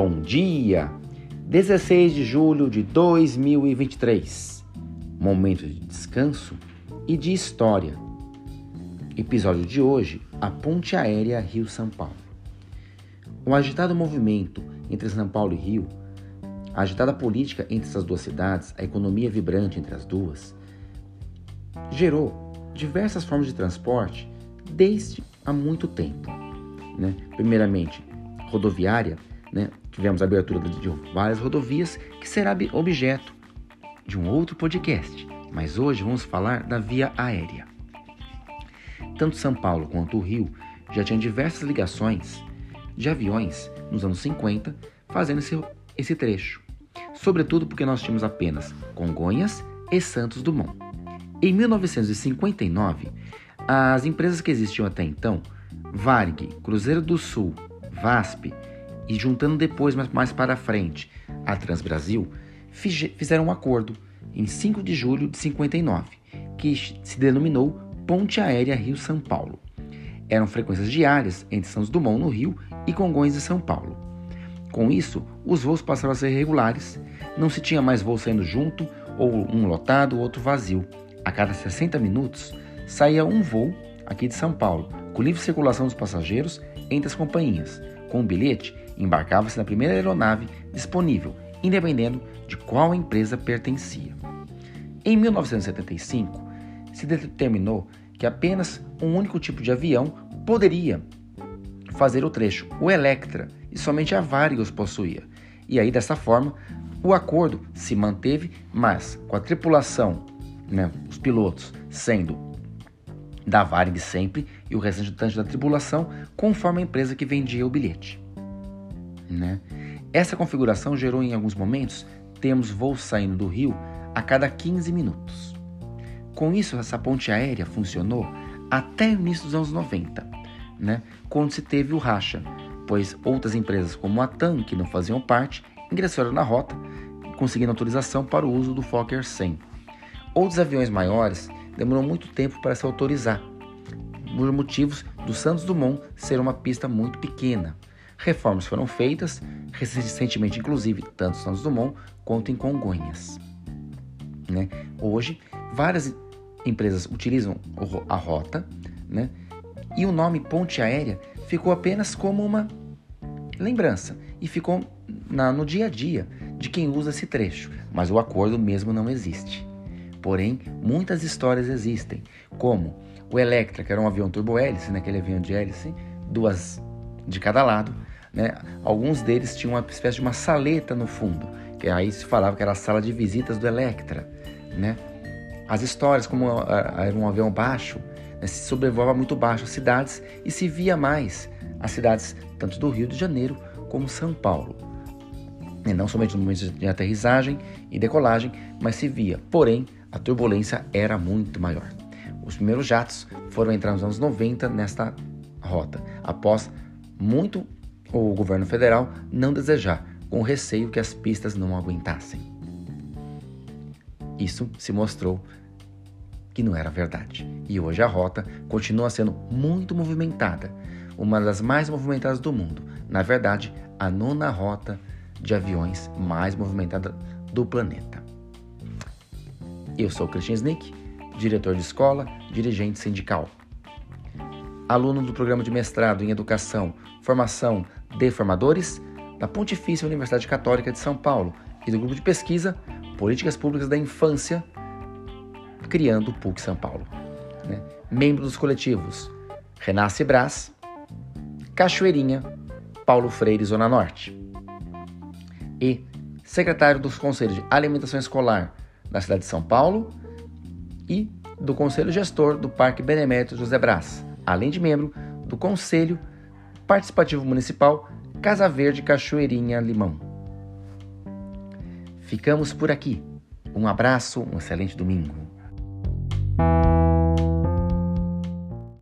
Bom dia! 16 de julho de 2023. Momento de descanso e de história. Episódio de hoje: a Ponte Aérea Rio-São Paulo. O agitado movimento entre São Paulo e Rio, a agitada política entre essas duas cidades, a economia vibrante entre as duas, gerou diversas formas de transporte desde há muito tempo. Né? Primeiramente, rodoviária, né? tivemos a abertura de várias rodovias, que será objeto de um outro podcast, mas hoje vamos falar da via aérea. Tanto São Paulo quanto o Rio já tinham diversas ligações de aviões nos anos 50 fazendo esse, esse trecho, sobretudo porque nós tínhamos apenas Congonhas e Santos Dumont. Em 1959, as empresas que existiam até então, Varg, Cruzeiro do Sul, VASP e juntando depois, mais para frente, a Transbrasil, fizeram um acordo em 5 de julho de 59, que se denominou Ponte Aérea Rio-São Paulo. Eram frequências diárias entre Santos Dumont no Rio e Congonhas e São Paulo. Com isso, os voos passaram a ser regulares, não se tinha mais voo saindo junto, ou um lotado, outro vazio. A cada 60 minutos saía um voo aqui de São Paulo, com livre circulação dos passageiros entre as companhias. Com o bilhete, embarcava-se na primeira aeronave disponível, independendo de qual empresa pertencia. Em 1975, se determinou que apenas um único tipo de avião poderia fazer o trecho, o Electra, e somente a Varig os possuía. E aí, dessa forma, o acordo se manteve, mas com a tripulação, né, os pilotos, sendo da Varig sempre e o restante da tripulação conforme a empresa que vendia o bilhete. Né? Essa configuração gerou em alguns momentos temos voos saindo do Rio a cada 15 minutos. Com isso, essa ponte aérea funcionou até o início dos anos 90, né? quando se teve o racha, pois outras empresas como a TAM, que não faziam parte, ingressaram na rota, conseguindo autorização para o uso do Fokker 100. Outros aviões maiores demorou muito tempo para se autorizar, por motivos do Santos Dumont ser uma pista muito pequena. Reformas foram feitas recentemente, inclusive, tanto Santos Dumont quanto em Congonhas. Né? Hoje, várias empresas utilizam a rota né? e o nome ponte aérea ficou apenas como uma lembrança e ficou na, no dia a dia de quem usa esse trecho, mas o acordo mesmo não existe. Porém, muitas histórias existem, como o Electra, que era um avião turbo-hélice, né, aquele avião de hélice, duas de cada lado. Né? Alguns deles tinham uma espécie de uma saleta no fundo, que aí se falava que era a sala de visitas do Electra. Né? As histórias, como era um avião baixo, né, se sobrevoava muito baixo as cidades e se via mais as cidades tanto do Rio de Janeiro como São Paulo. E não somente no momento de aterrissagem e decolagem, mas se via, porém, a turbulência era muito maior. Os primeiros jatos foram entrar nos anos 90 nesta rota, após muito o governo federal não desejar, com receio que as pistas não aguentassem. Isso se mostrou que não era verdade. E hoje a rota continua sendo muito movimentada, uma das mais movimentadas do mundo. Na verdade, a nona rota de aviões mais movimentada do planeta. Eu sou Christian Snick, diretor de escola, dirigente sindical. Aluno do programa de mestrado em Educação, Formação de Formadores da Pontifícia Universidade Católica de São Paulo e do grupo de pesquisa Políticas Públicas da Infância, criando o PUC São Paulo. Né? Membro dos coletivos Renasce Brás, Cachoeirinha, Paulo Freire, Zona Norte. E secretário dos Conselhos de Alimentação Escolar da cidade de São Paulo e do Conselho Gestor do Parque Benemérito José Brás, além de membro do Conselho Participativo Municipal Casa Verde Cachoeirinha Limão. Ficamos por aqui. Um abraço, um excelente domingo.